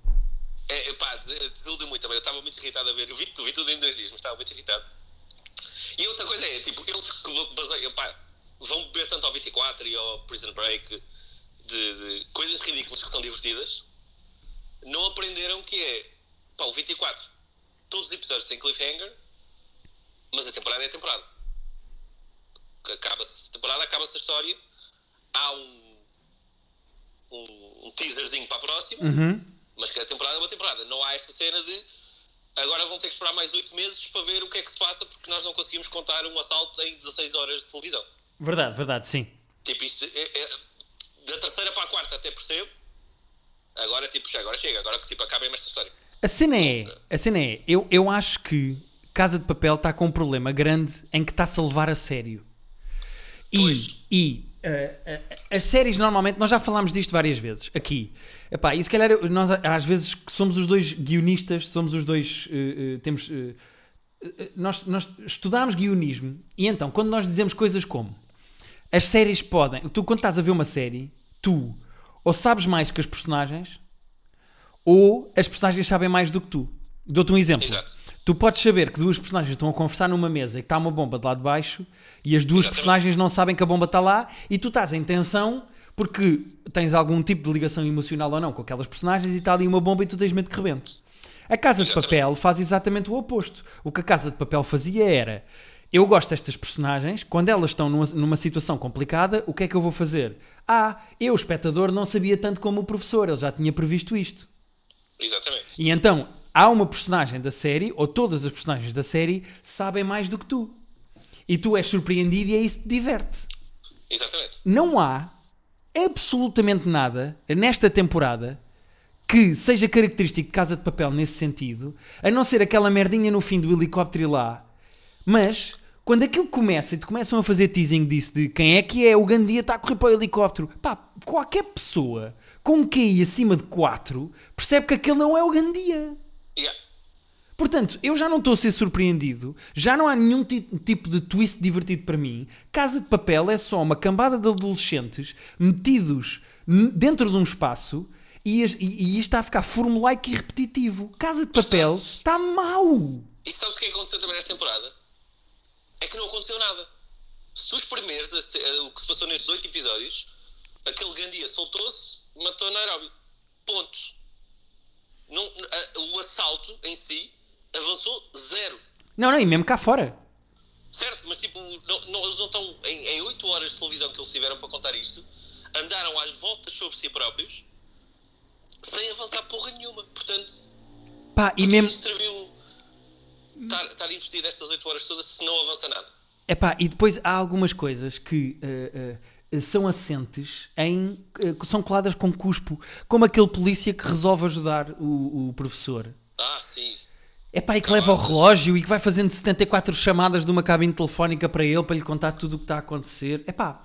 É, pá, des- desiludiu muito também. Eu estava muito irritado a ver. Eu vi, vi tudo em dois dias, mas estava muito irritado. E outra coisa é, tipo, eles baseiam, pá, vão beber tanto ao 24 e ao Prison Break de, de coisas ridículas que são divertidas, não aprenderam que é, pá, o 24, todos os episódios têm cliffhanger, mas a temporada é a temporada. Acaba-se a temporada, acaba-se a história, há um, um, um teaserzinho para a próxima, mas cada temporada é uma temporada. Não há esta cena de agora vão ter que esperar mais 8 meses para ver o que é que se passa porque nós não conseguimos contar um assalto em 16 horas de televisão. Verdade, verdade, sim. Tipo, isto é, é- da terceira para a quarta até percebo. Agora, tipo, já agora chega, agora que tipo, acabem esta história. A cena é, a cena é, eu, eu acho que Casa de Papel está com um problema grande em que está-se a levar a sério. E, e eh, eh, as séries normalmente, nós já falámos disto várias vezes aqui. Epá, e se calhar eu- nós às vezes somos os dois guionistas, somos os dois, eh, temos, nós, nós estudamos guionismo e então quando nós dizemos coisas como as séries podem, tu quando estás a ver uma série, tu ou sabes mais que as personagens ou as personagens sabem mais do que tu. Dou-te um exemplo. Exato. Tu podes saber que duas personagens estão a conversar numa mesa e que está uma bomba de lá de baixo e as duas Exatamente. personagens não sabem que a bomba está lá e tu estás em tensão porque tens algum tipo de ligação emocional ou não com aquelas personagens e está ali uma bomba e tu tens medo que rebente. A Casa de. Papel faz exatamente o oposto. O que a Casa de Papel fazia era eu gosto destas personagens, quando elas estão numa, numa situação complicada, o que é que eu vou fazer? Ah, eu, espectador, não sabia tanto como o professor, ele já tinha previsto isto. Exatamente. E então, há uma personagem da série, ou todas as personagens da série, sabem mais do que tu. E tu és surpreendido e é isso que te diverte. Exatamente. Não há absolutamente nada nesta temporada que seja característico de Casa de Papel nesse sentido, a não ser aquela merdinha no fim do helicóptero lá. Mas, quando aquilo começa e te começam a fazer teasing disso de quem é que é, o Gandia está a correr para o helicóptero, pá, qualquer pessoa com um QI acima de 4 percebe que aquele não é o Gandia. Yeah. Portanto, eu já não estou a ser surpreendido, já não há nenhum ti- tipo de twist divertido para mim. Casa de Papel é só uma cambada de adolescentes metidos dentro de um espaço e, e- e isto está a ficar formulaico e repetitivo. Casa de Papel está mau. E sabes o que que aconteceu também nesta temporada? É que não aconteceu nada. se tu se- a- o que se passou nestes oito episódios, aquele Gandia soltou-se, matou Nairobi. Ponto. Não, a- o assalto em si avançou zero. Não, não, e mesmo cá fora. Certo, mas tipo, não, não- eles não estão. Em, 8 horas de televisão que eles tiveram para contar isto, andaram às voltas sobre si próprios sem avançar porra nenhuma. Portanto, Pá, e mesmo. serviu estar, estar investido estas 8 horas todas se não avança nada. Epá, e depois há algumas coisas que eh, eh, são assentes em. eh, são coladas com cuspo, como aquele polícia que resolve ajudar o, o professor. Ah, sim. Epá, e que leva o relógio e que vai fazendo 74 chamadas de uma cabine telefónica para ele para lhe contar tudo o que está a acontecer. Epá,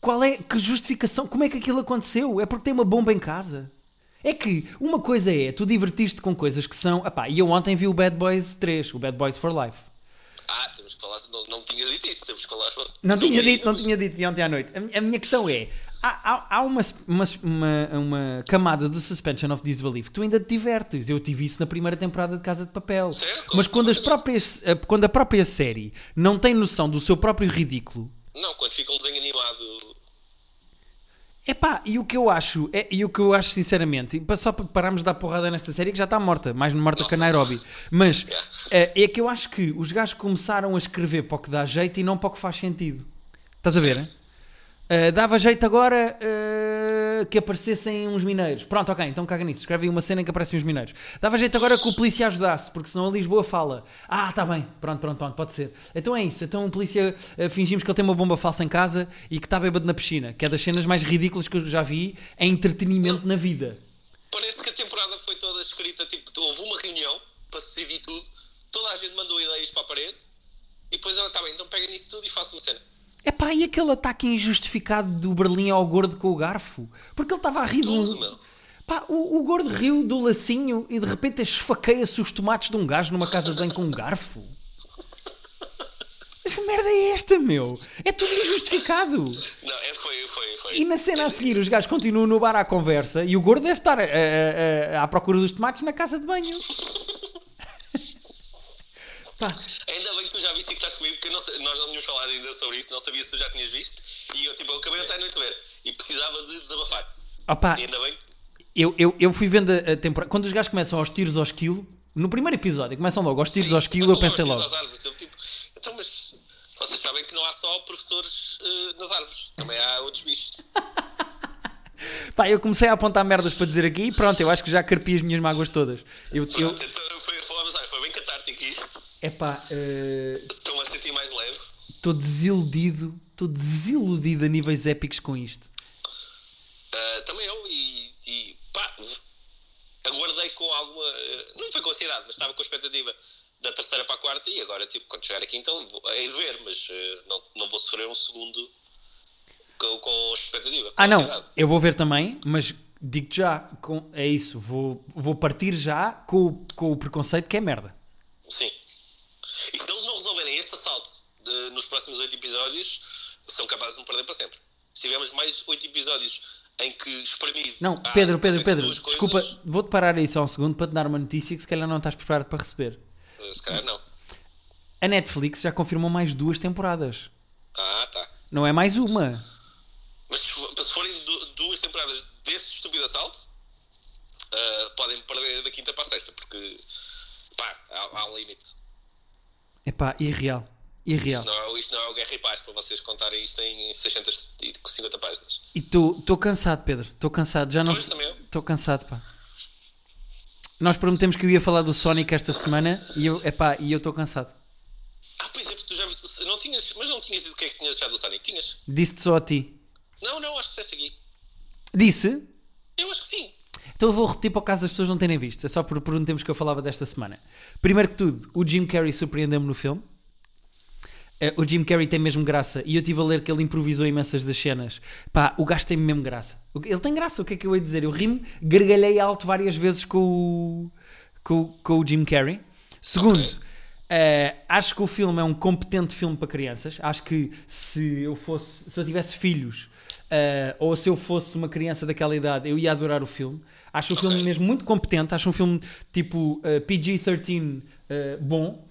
qual é. Que justificação? Como é que aquilo aconteceu? É porque tem uma bomba em casa. É que uma coisa é tu divertiste com coisas que são. Epá, e eu ontem vi o Bad Boys 3, o Bad Boys for Life. Ah, temos que falar. Não, não tinhas dito isso, temos que falar. Não, tinha vi, dito, não tinha dito de ontem à noite. A, a minha questão é: há, há- há uma, uma, uma, uma camada de suspension of disbelief que tu ainda te divertes. Eu tive isso na primeira temporada de Casa de Papel. Certo, Mas quando, as próprias, quando a própria série não tem noção do seu próprio ridículo. Não, quando fica um desenho animado. Epá, e o que eu acho, é, e o que eu acho sinceramente, só para pararmos de dar porrada nesta série que já está morta, mais morta que a Nairobi, mas é, é que eu acho que os gajos começaram a escrever para o que dá jeito e não para o que faz sentido. Estás a ver? hein? Uh, dava jeito agora uh, que aparecessem uns mineiros. Pronto, ok, então caga nisso. Escreve aí uma cena em que aparecem uns mineiros. Dava jeito agora que o polícia ajudasse, porque senão a Lisboa fala. Ah, tá bem, pronto, pronto, pronto, pode ser. Então é isso. Então o polícia uh, fingimos que ele tem uma bomba falsa em casa e que está bêbado na piscina, que é das cenas mais ridículas que eu já vi em entretenimento na vida. Parece que a temporada foi toda escrita. Tipo, houve uma reunião para se decidir tudo. Toda a gente mandou ideias para a parede. E depois ela, tá bem, então pega nisso tudo e faça uma cena. Epá, e aquele ataque injustificado do Berlim ao gordo com o garfo? Porque ele estava a rir Tudo, um. meu. Pá, o, o gordo riu do lacinho e de repente esfaqueia-se os tomates de um gajo numa casa de banho com um garfo. Mas que merda é esta, meu? É tudo injustificado. Não, é, foi, foi, foi. E na cena a seguir, os gajos continuam no bar à conversa e o gordo deve estar a- a- a- à procura dos tomates na casa de banho. Pá, Ainda bem que tu já viste e que estás comigo, porque eu não nós não tínhamos falado ainda sobre isto, não sabia se tu já tinhas visto. E eu, tipo, eu acabei até a noite a ver. E precisava de desabafar. opá, E ainda bem. eu, eu, eu fui vendo a, temporada. Quando os gajos começam aos tiros ao esquilo, no primeiro episódio, começam logo aos tiros ao esquilo, eu pensei logo. Árvores, eu, tipo, então, mas vocês sabem que não há só professores eh, nas árvores, também há outros bichos. *laughs* Pá, eu comecei a apontar merdas para dizer aqui e pronto, eu acho que já carpi as minhas mágoas todas. Eu, eu, Pronto, então, foi, olha, foi bem catártico isto. Epá, eh, Estou-me a sentir mais leve. estou desiludido, estou desiludido a níveis épicos com isto. Uh, também eu, e, e pá, aguardei com alguma. uh, Não foi com ansiedade, mas estava com a expectativa da terceira para a quarta e agora, tipo, quando chegar aqui, então vou, hei de ver, mas uh, não, não vou sofrer um segundo com, com expectativa. com Ah, não, ansiedade. eu vou ver também, mas digo-te já, com, é isso, vou, vou partir já com, com o preconceito que é merda. Sim. E se eles não resolverem este assalto de- nos próximos oito episódios, são capazes de me perder para sempre. Se tivermos mais oito episódios em que espremido. Não, Pedro, Pedro, Pedro, coisas, desculpa, vou-te parar aí só um segundo para te dar uma notícia que se calhar não estás preparado para receber. uh, Se calhar não. A Netflix já confirmou mais duas temporadas. Ah, tá. Não é mais uma. Mas se for- se forem du- duas temporadas desse estúpido assalto, ah, podem perder da quinta para a sexta, porque pá, há, há um limite. Epá, irreal. Irreal. Isto não, é, isto não é o Guerra e Paz para vocês contarem isto em 650 páginas. E estou cansado, Pedro. Estou cansado. Já não Pois, sei. também eu. Estou cansado, pá. Nós prometemos que eu ia falar do Sonic esta semana e eu epá, e eu estou cansado. Ah, pois é, porque tu já viste. o- Não tinhas, mas não tinhas dito o que é que tinhas deixado do Sonic? Tinhas? Disse-te só a ti. Não, não, acho que disseste aqui. Disse? Eu acho que sim. Então eu vou repetir para o caso das pessoas não terem visto. É só por, por um tempo que eu falava desta semana. Primeiro que tudo, o Jim Carrey surpreendeu-me no filme. Eh, o Jim Carrey tem mesmo graça. E eu estive a ler que ele improvisou imensas das cenas. Pá, o gajo tem mesmo graça. Ele tem graça, o que é que eu ia dizer? Eu ri-me, gargalhei alto várias vezes com o, com, com o Jim Carrey. Segundo, eh, acho que o filme é um competente filme para crianças. Acho que se eu fosse, se eu tivesse filhos, eh, ou se eu fosse uma criança daquela idade, eu ia adorar o filme. Acho o filme Ok. mesmo muito competente. Acho um filme tipo eh, PG-13 eh, bom.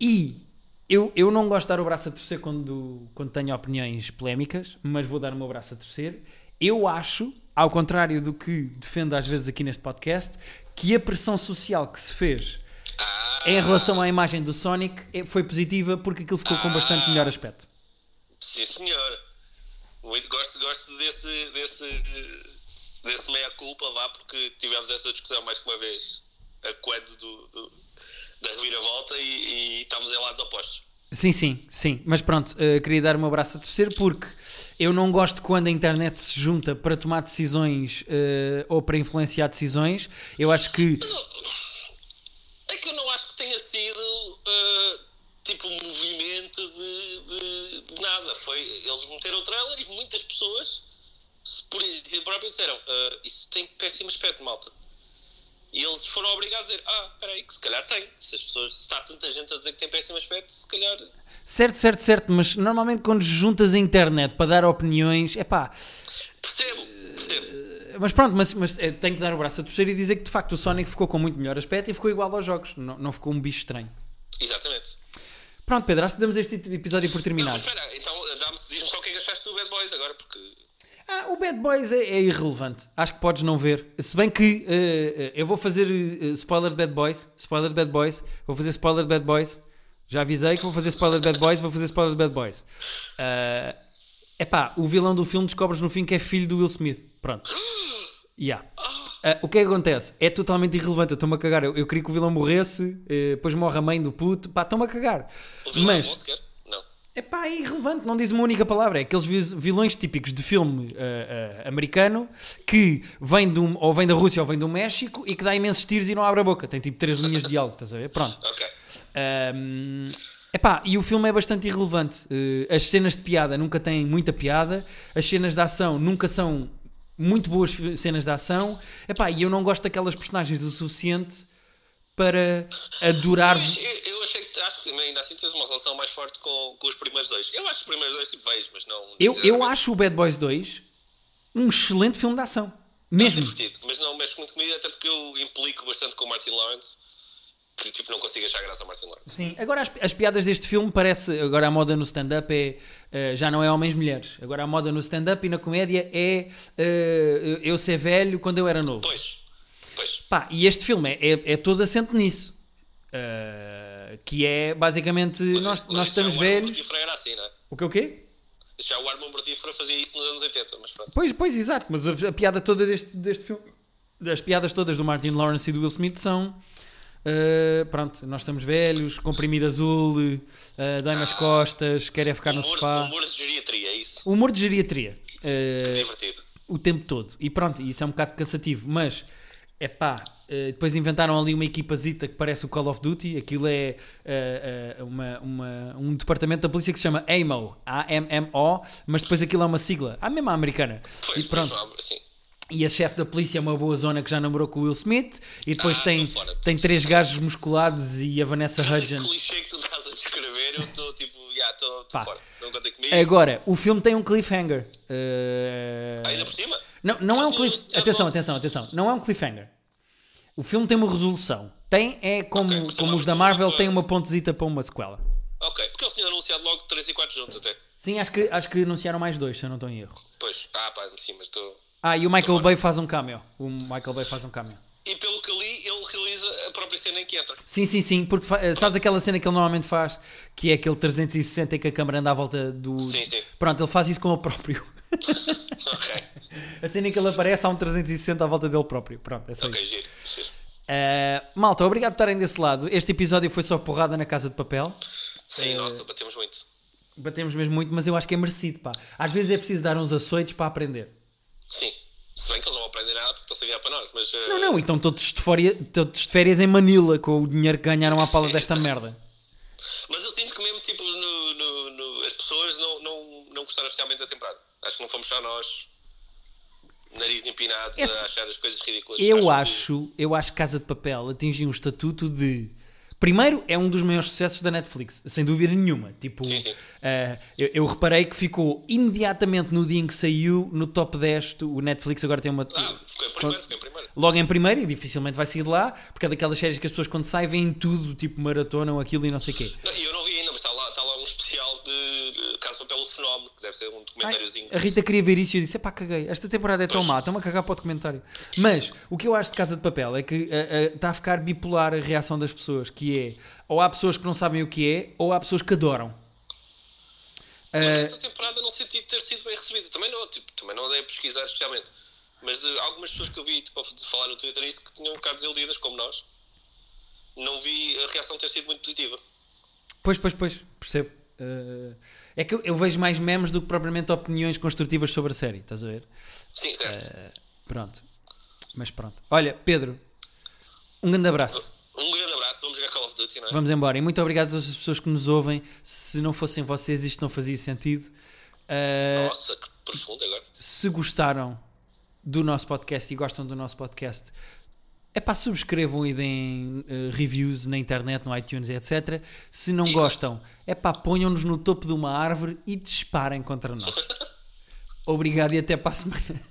E eu, eu não gosto de dar o braço a torcer quando, quando tenho opiniões polémicas, mas vou dar o meu braço a torcer. Eu acho, ao contrário do que defendo às vezes aqui neste podcast, que a pressão social que se fez Ah, em relação à imagem do Sonic é- foi positiva porque aquilo ficou com bastante melhor aspecto. sim, senhor. Muito, gosto gosto desse, desse, desse meia-culpa lá, porque tivemos essa discussão mais que uma vez a quando do, do- da reviravolta e, e estamos em lados opostos. Sim, sim, sim. Mas pronto, eh, queria dar o meu braço a torcer porque eu não gosto quando a internet se junta para tomar decisões eh, ou para influenciar decisões. Eu acho que. É que eu não acho que tenha sido ah, tipo um movimento de, de- de nada. Foi, eles meteram o trailer e muitas pessoas por próprio disseram ah, isso tem péssimo aspecto, malta. E eles foram obrigados a dizer, ah, espera aí, que se calhar tem. Se as pessoas, se está tanta gente a dizer que tem péssimo aspecto, se calhar... Certo, certo, certo, mas normalmente quando juntas a internet para dar opiniões, é pá. Percebo, percebo. Mas pronto, mas, mas eh, tenho que dar o braço a torcer e dizer que de facto o Sonic ficou com muito melhor aspecto e ficou igual aos jogos. Não, não ficou um bicho estranho. Exatamente. Pronto, Pedro, acho que damos este episódio por Não, terminado. mas espera, então dá-me- diz-me só o que é que achaste do Bad Boys agora, porque... Ah, o Bad Boys é, é irrelevante. Acho que podes não ver. Se bem que eh, eu vou fazer eh, spoiler de Bad Boys. Spoiler de Bad Boys. Vou fazer spoiler de Bad Boys. Já avisei que vou fazer spoiler de Bad Boys. Vou fazer spoiler de Bad Boys. É epá, o vilão do filme descobres no fim que é filho do Will Smith. Pronto. Yeah. Ah, o que é que acontece? É totalmente irrelevante. Eu estou-me a cagar. Eu, eu queria que o vilão morresse. depois morre a mãe do puto. Pá, estou-me a cagar. É Mas. bom sequer? Não. É pá, é irrelevante, não diz uma única palavra. É aqueles vilões típicos de filme ah, ah, americano que vem de um, ou vem da Rússia ou vem do México e que dá imensos tiros e não abre a boca. Tem tipo três linhas de diálogo, estás a ver? Pronto. Ok. Ahm, epá, e o filme é bastante irrelevante. Eh, as cenas de piada nunca têm muita piada, as cenas de ação nunca são muito boas cenas de ação. Epá, e eu não gosto daquelas personagens o suficiente para adorar. Eu, eu achei que acho que ainda assim tens uma relação mais forte com, com os primeiros dois. Eu acho que os primeiros dois tipo vejo, mas não. Eu, eu acho o Bad Boys 2 um excelente filme de ação. É Mesmo. divertido, mas não mexe muito comigo, até porque eu implico bastante com o Martin Lawrence, que tipo não consigo achar graça ao Martin Lawrence. Sim, agora as, as piadas deste filme parece. Agora a moda no stand-up é. eh, já não é homens-mulheres. Agora a moda no stand-up e na comédia é. eh, eu ser velho quando eu era novo. Pois, pois. Pá, e este filme é, é, é todo assente nisso. Uh, que é basicamente Mas nós, mas nós já estamos Armand velhos. Era assim, não é? O que o quê? Já o Armand Mortífero fazia isso nos anos 80, mas pronto. Pois, pois, exato. Mas a, a piada toda deste, deste filme, as piadas todas do Martin Lawrence e do Will Smith são. uh, pronto, nós estamos velhos, comprimido azul, uh, dói nas costas, quer é ficar no humor, sofá. humor de geriatria, é isso? Humor de geriatria. Uh, Divertido. o tempo todo. E pronto, isso é um bocado cansativo, mas é pá. depois inventaram ali uma equipazita que parece o Call of Duty. Aquilo é eh, eh, uma, uma- um departamento da polícia que se chama AMO, A-M-M-O, mas depois aquilo é uma sigla, a mesma americana. Pois, e pronto. E a chefe da polícia é uma boa zona que já namorou com o Will Smith. E depois Ah, tem, fora. tem três gajos musculados e a Vanessa Hudgens. clichê que tu estás a descrever, eu estou estou fora. Não contem comigo. Agora, o filme tem um cliffhanger. Eh, Ainda por cima? Não, não é um cliff... Atenção, atenção, atenção. Não é um cliffhanger. O filme tem uma resolução. Tem, é como, Ok, mas como os da Marvel, tem uma pontezita para uma sequela. Ok, porque eles tinham anunciado logo 3 e 4 juntos até. Sim, acho que, acho que anunciaram mais dois, se eu não estou em erro. Pois, ah pá, sim, mas estou. Ah, e o Michael Bay faz um cameo. O Michael Bay faz um cameo. E pelo que li, ele realiza a própria cena em que entra. Sim, sim, sim, porque sabes aquela cena que ele normalmente faz, que é aquele 360 em que a câmera anda à volta do. Sim, sim. Pronto, ele faz isso com ele próprio. *laughs* Ok, *laughs* A cena em que ele aparece há um 360 à volta dele próprio. Pronto, é só ok, isso. giro. Uh, malta, obrigado por estarem desse lado. Este episódio foi só porrada na casa de papel. Sim, Eh, nossa, batemos muito. Batemos mesmo muito, mas eu acho que é merecido, pá. Às vezes é preciso dar uns açoites para aprender. Sim. Se bem que eles não vão aprender nada porque estão a para nós, mas. eh, Não, não, então todos de, fória- todos de férias em Manila com o dinheiro que ganharam à pala desta merda. *laughs* Mas eu sinto que mesmo, tipo, no, no- no- as pessoas não, não, não gostaram especialmente da temporada. Acho que não fomos só nós, nariz empinados, Esse- a achar as coisas ridículas. Eu acho, eu acho que Casa de Papel atingiu um estatuto de Primeiro, é um dos maiores sucessos da Netflix, sem dúvida nenhuma. Tipo, Sim, sim. eh, eu, eu reparei que ficou imediatamente no dia em que saiu no top 10. do- O Netflix agora tem uma. Ah, ficou em primeiro, ficou em primeiro. Logo em primeiro e dificilmente vai sair de lá, porque é daquelas séries que as pessoas quando saem veem tudo, tipo maratonam aquilo e não sei o quê. Não, eu não vi ainda, mas está especial de de Papel o Fenómeno, que deve ser um documentáriozinho. A Rita queria ver isso e eu disse: pá, caguei. Esta temporada é tão Pois. má, estão-me a cagar para o documentário. Mas o que eu acho de Casa de Papel é que eh, eh, está a ficar bipolar a reação das pessoas, que é ou há pessoas que não sabem o que é, ou há pessoas que adoram. Mas Eh, esta temporada não senti ter sido bem recebida. Também não, tipo, também não andei a pesquisar especialmente. Mas eh, algumas pessoas que eu vi tipo, a falar no Twitter isso que tinham um bocado desiludidas, como nós. Não vi a reação ter sido muito positiva. Pois, pois, pois, percebo. Eh, é que eu, eu vejo mais memes do que propriamente opiniões construtivas sobre a série, estás a ver? Sim, certo. Eh, pronto. Mas pronto. Olha, Pedro, um grande abraço. Um grande abraço, vamos jogar Call of Duty, não é? Vamos embora. E muito obrigado a todas as pessoas que nos ouvem. Se não fossem vocês, isto não fazia sentido. Uh, Nossa, que profundo agora. se gostaram do nosso podcast e gostam do nosso podcast, é pá, subscrevam e deem uh, reviews na internet, no iTunes, etc. Se não Exato. gostam, é pá, ponham-nos no topo de uma árvore e disparem contra nós. *laughs* Obrigado e até para a semana.